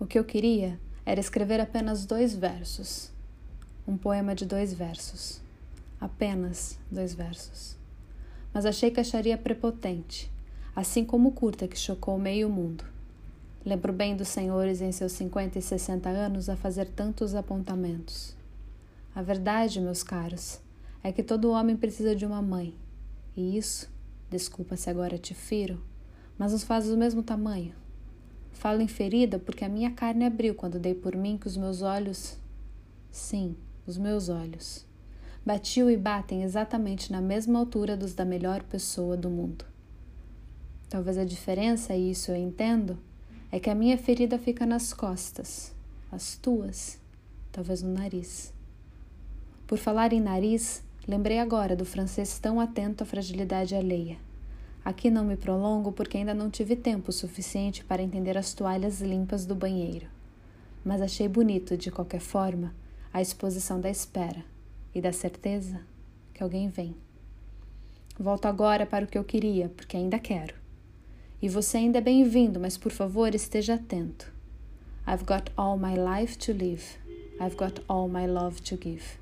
O que eu queria era escrever apenas dois versos. Um poema de dois versos. Apenas dois versos. Mas achei que acharia prepotente, assim como curta que chocou meio mundo. Lembro bem dos senhores em seus 50 e 60 anos a fazer tantos apontamentos. A verdade, meus caros, é que todo homem precisa de uma mãe. E isso, desculpa se agora te firo, mas nos faz do mesmo tamanho. Falo em ferida porque a minha carne abriu quando dei por mim que os meus olhos. Sim, os meus olhos. Batiam e batem exatamente na mesma altura dos da melhor pessoa do mundo. Talvez a diferença, e isso eu entendo, é que a minha ferida fica nas costas, as tuas, talvez no nariz. Por falar em nariz, lembrei agora do francês tão atento à fragilidade alheia. Aqui não me prolongo porque ainda não tive tempo suficiente para entender as toalhas limpas do banheiro. Mas achei bonito, de qualquer forma, a exposição da espera e da certeza que alguém vem. Volto agora para o que eu queria, porque ainda quero. E você ainda é bem-vindo, mas por favor esteja atento. I've got all my life to live. I've got all my love to give.